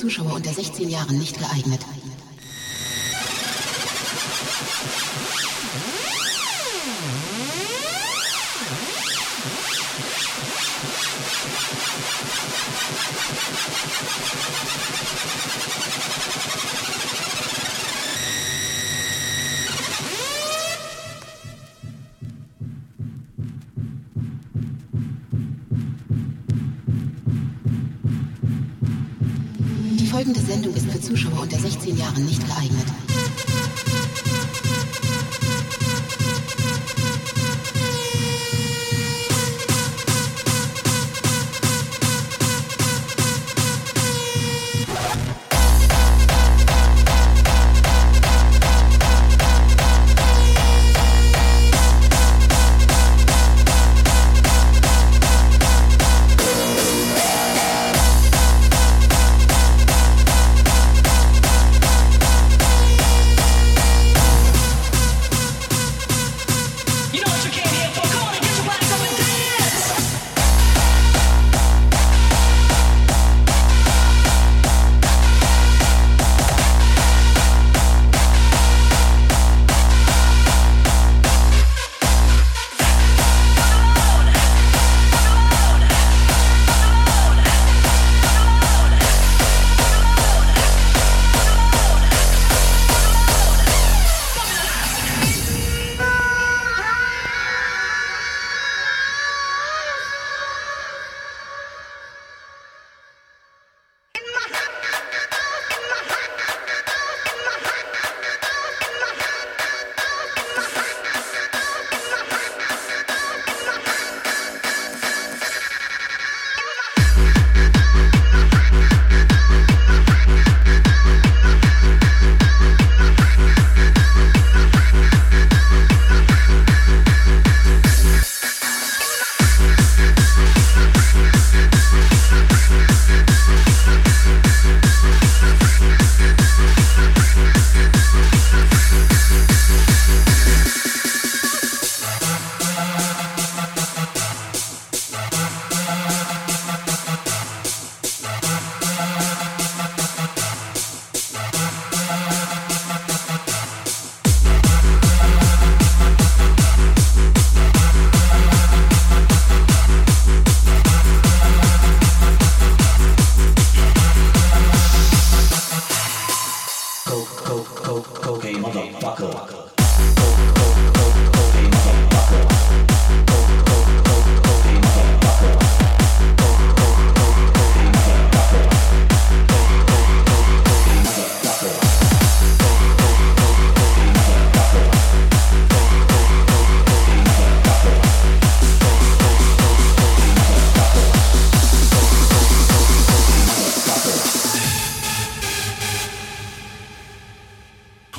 Zuschauer unter 16 Jahren nicht geeignet.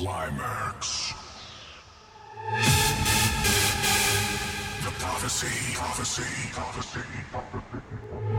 climax. The prophecy, prophecy, prophecy, prophecy.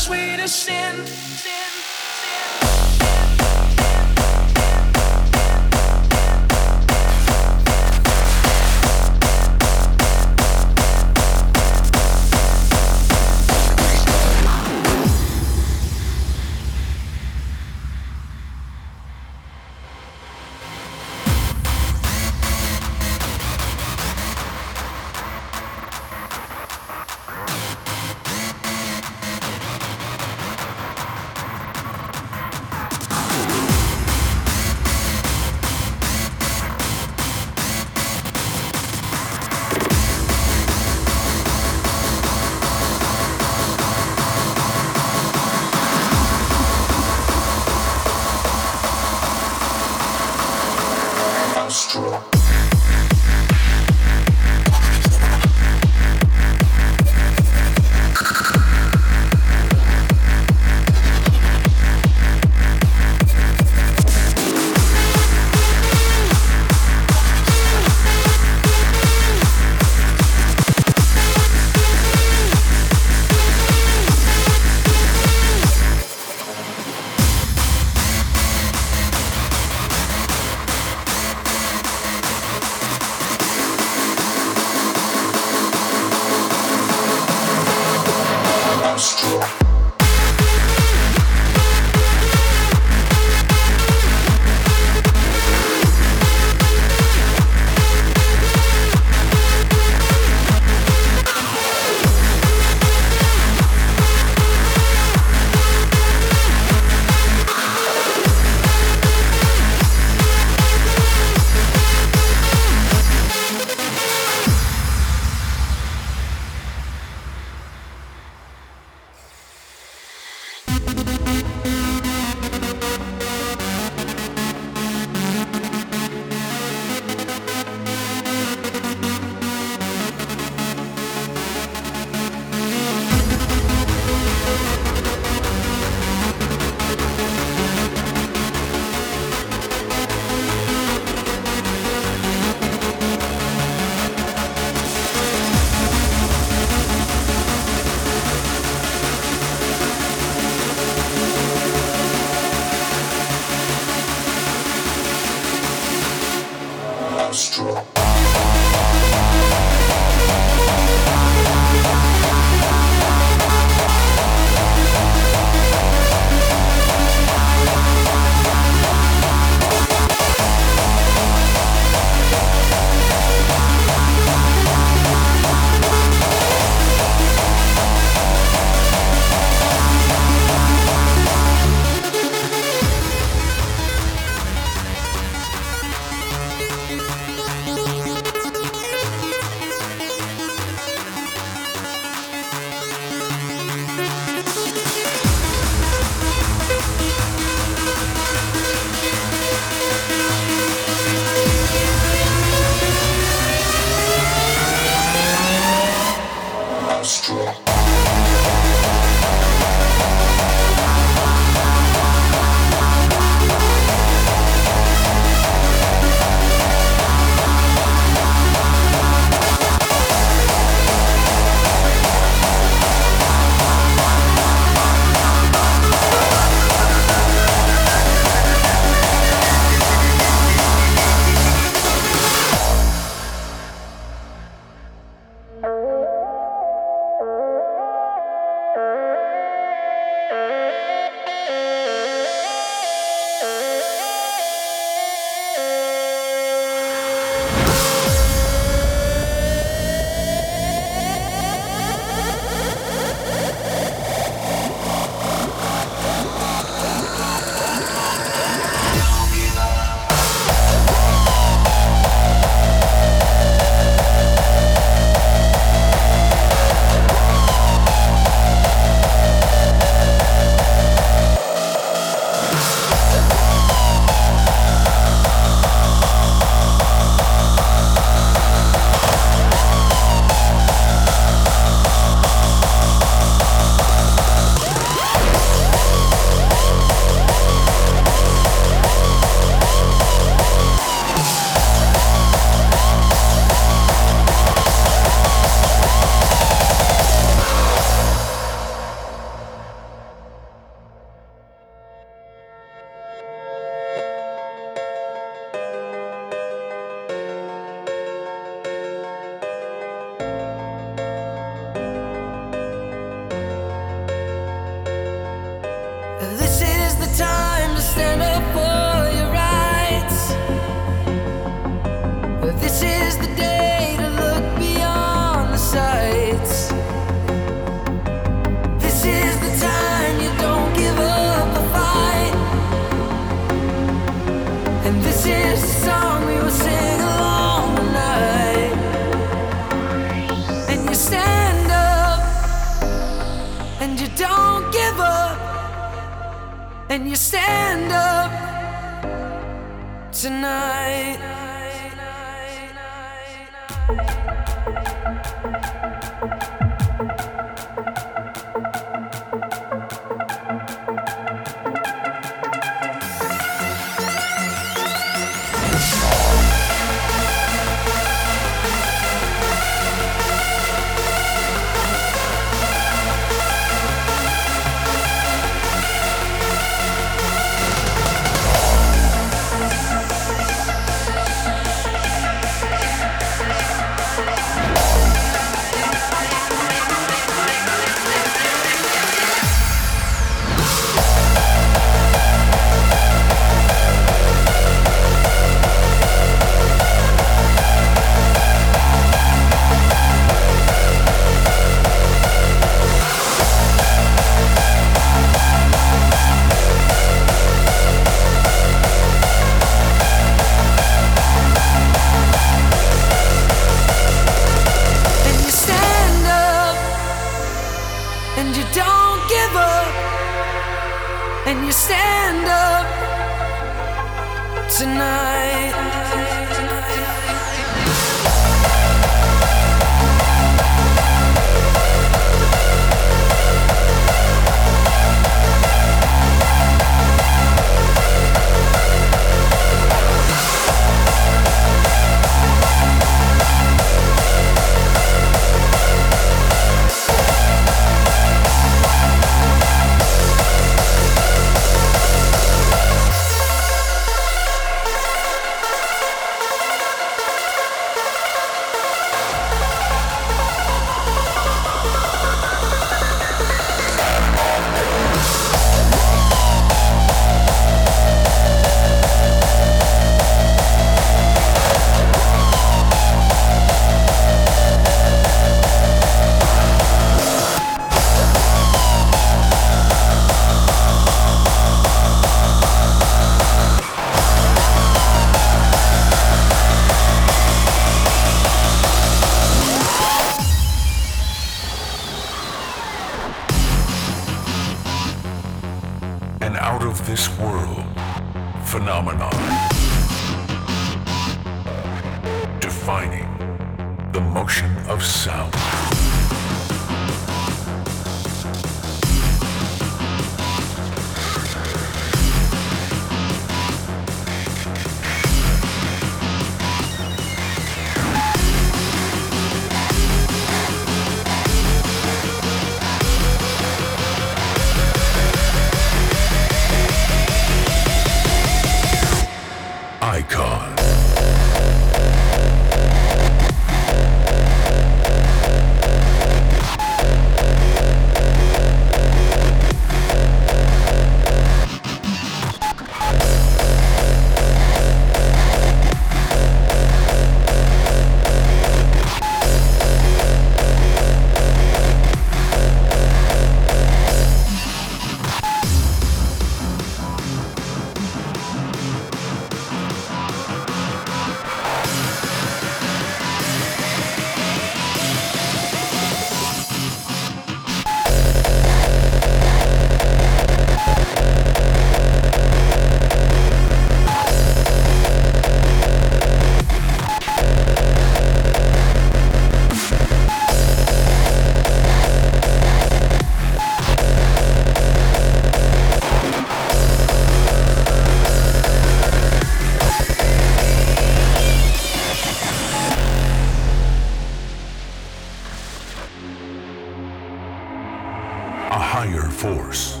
Higher force,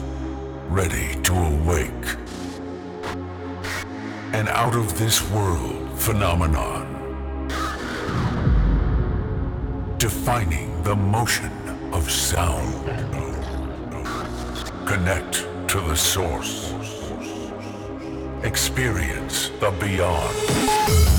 ready to awake. An out of this world phenomenon. Defining the motion of sound. Connect to the source. Experience the beyond.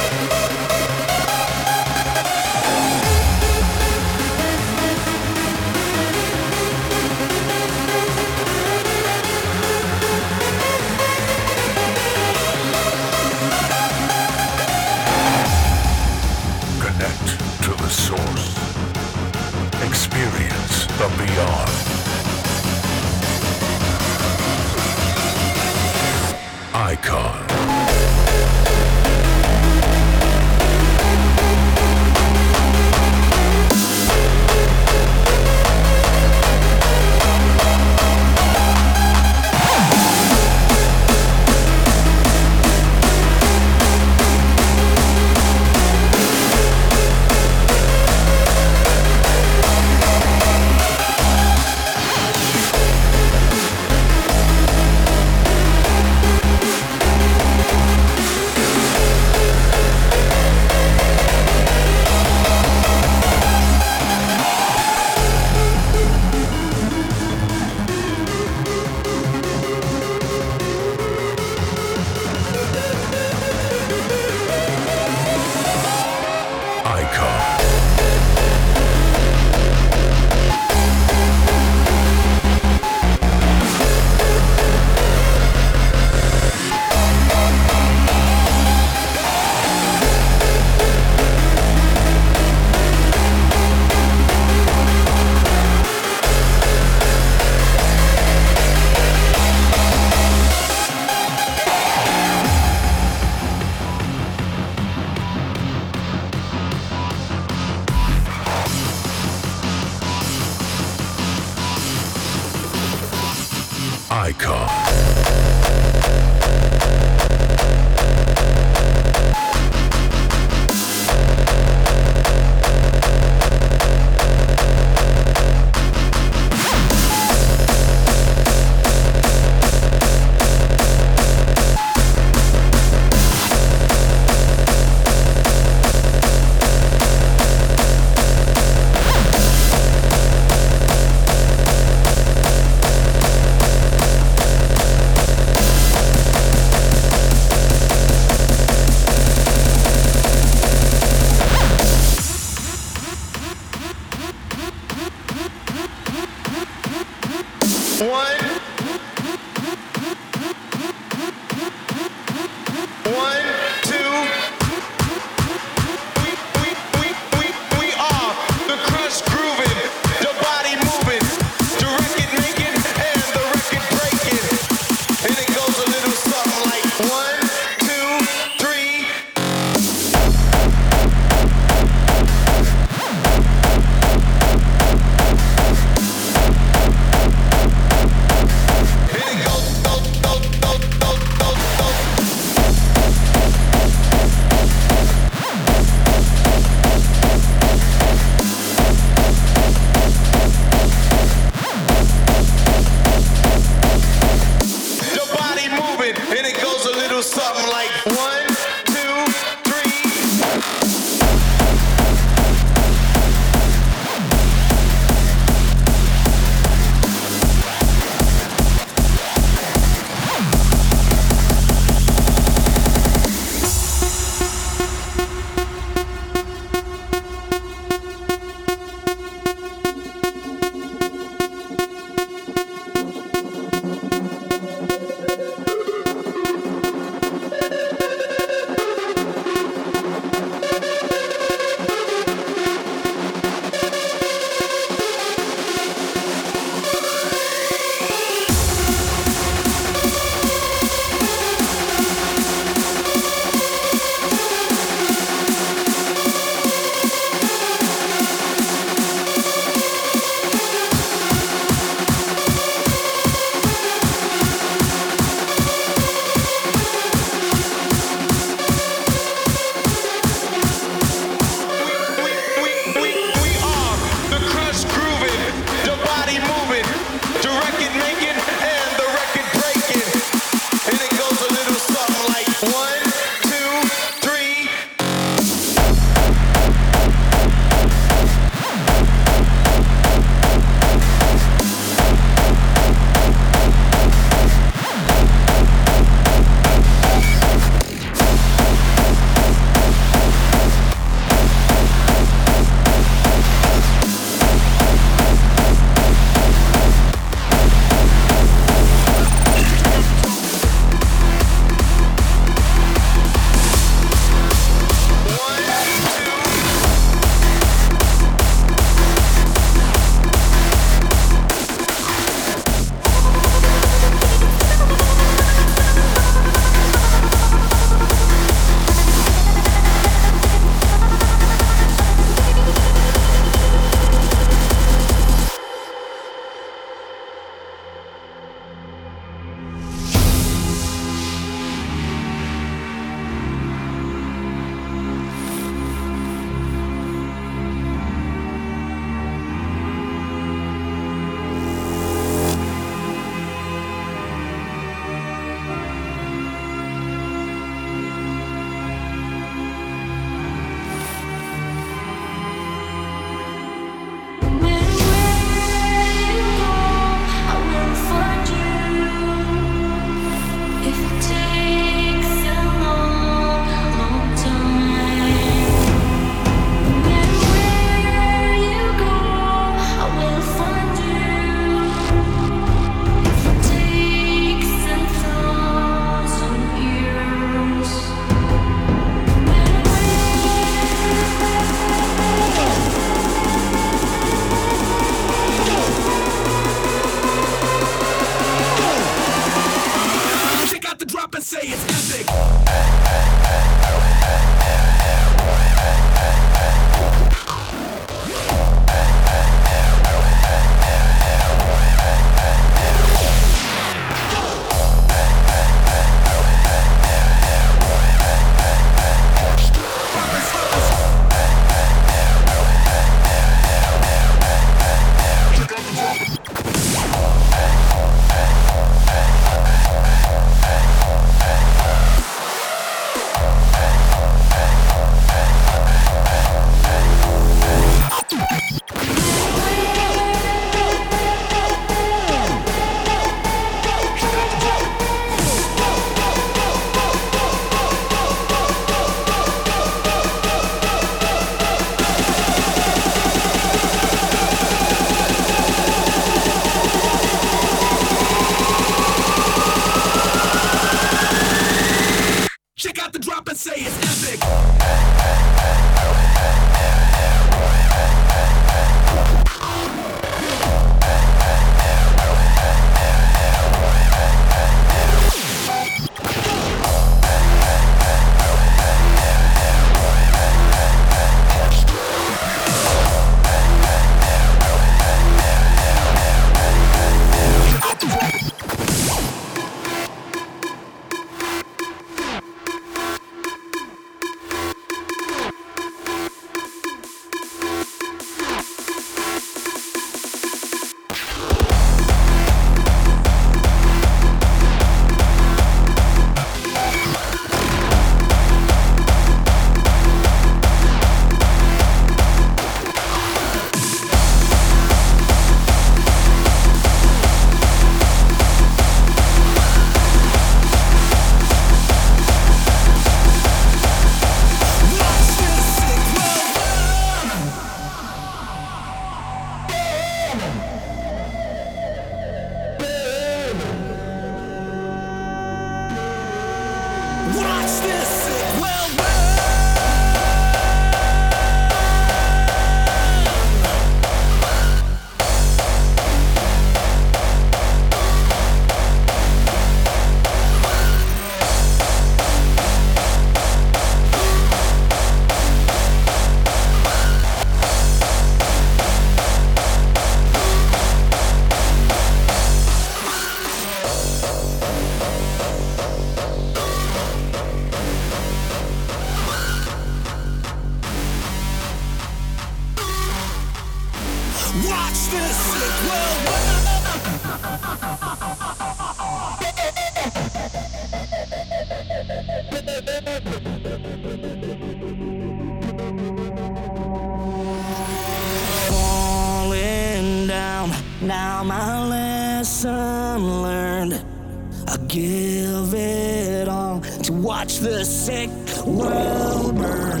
watch the sick world burn.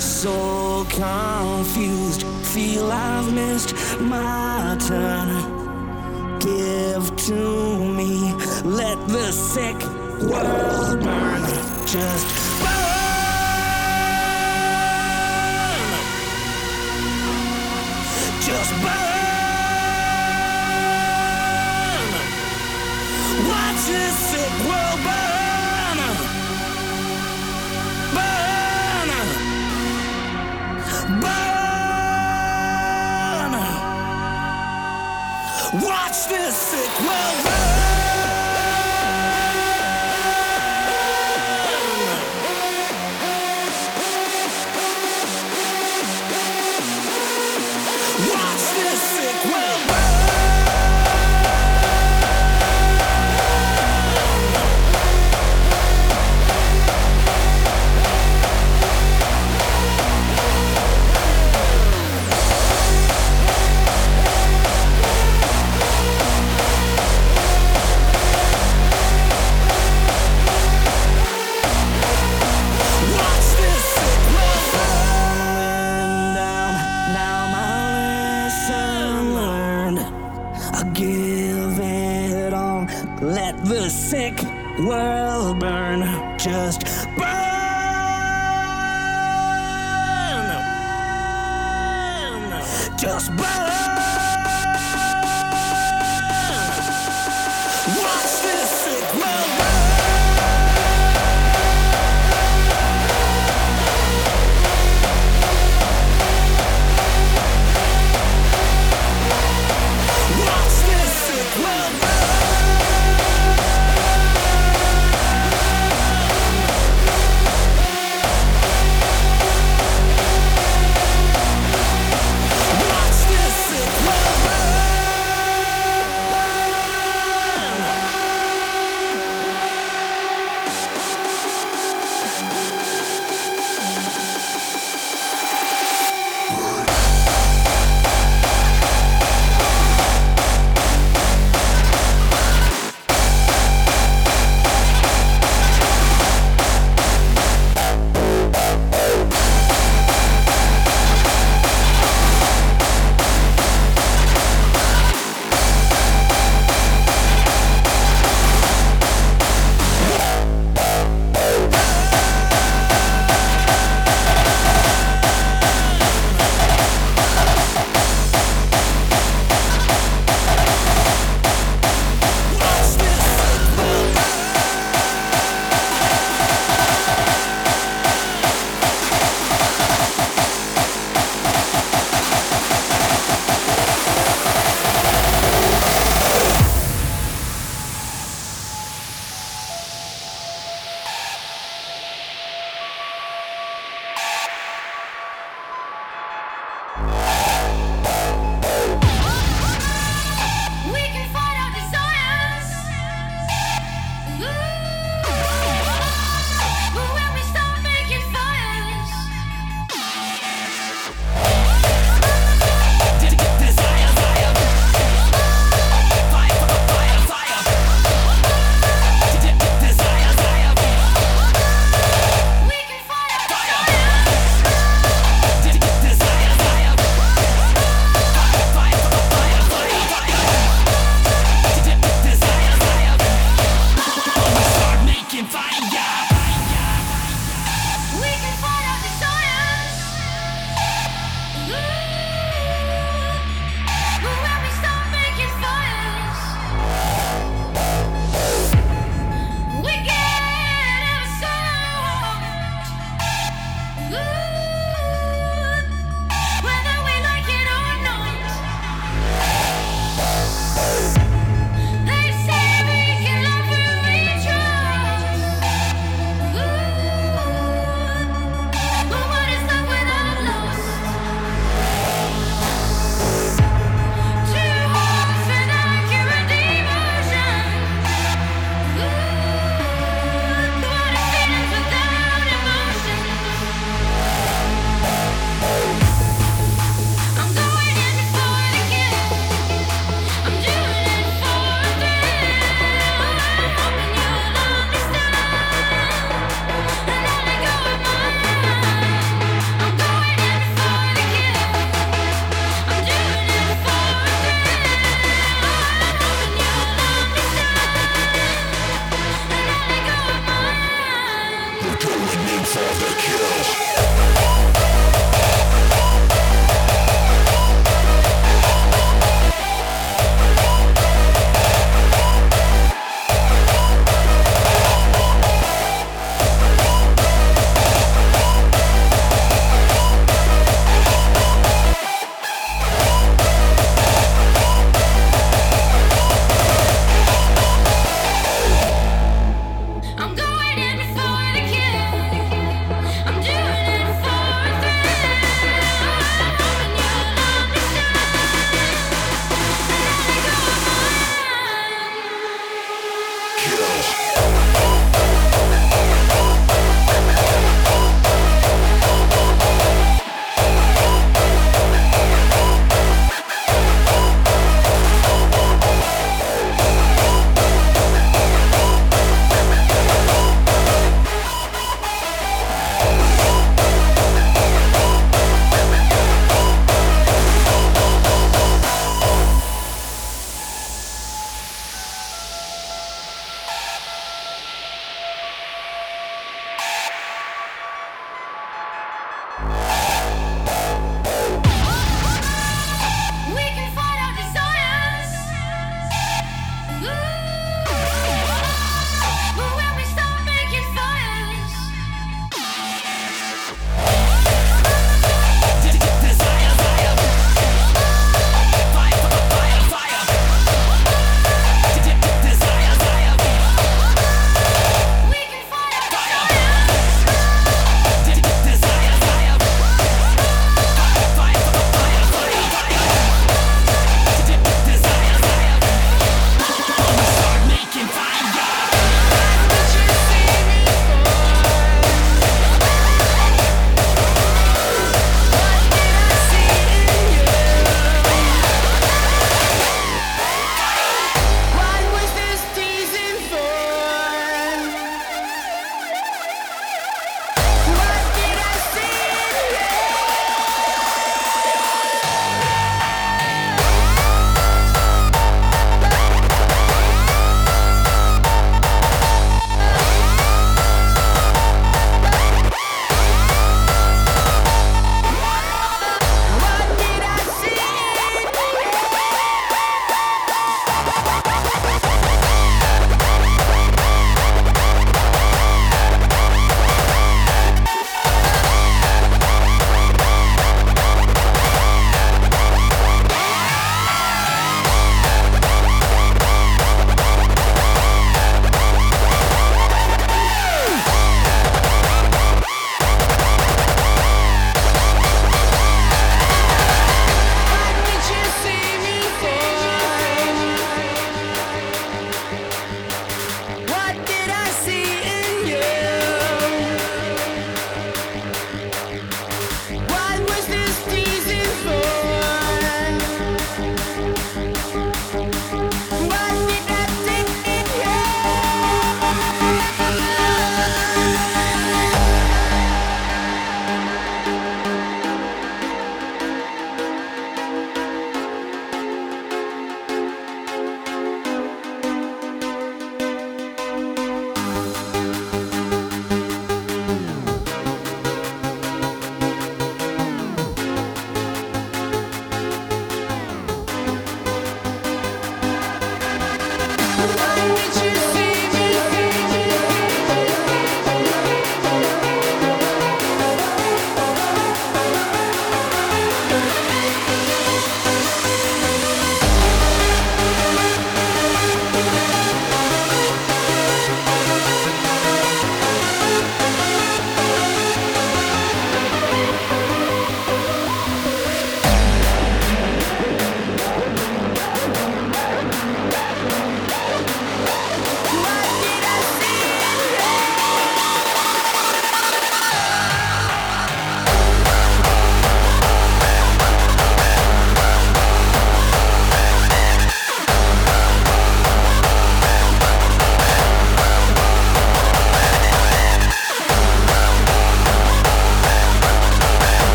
So confused, feel I've missed my turn. Give to me, let the sick world burn. Just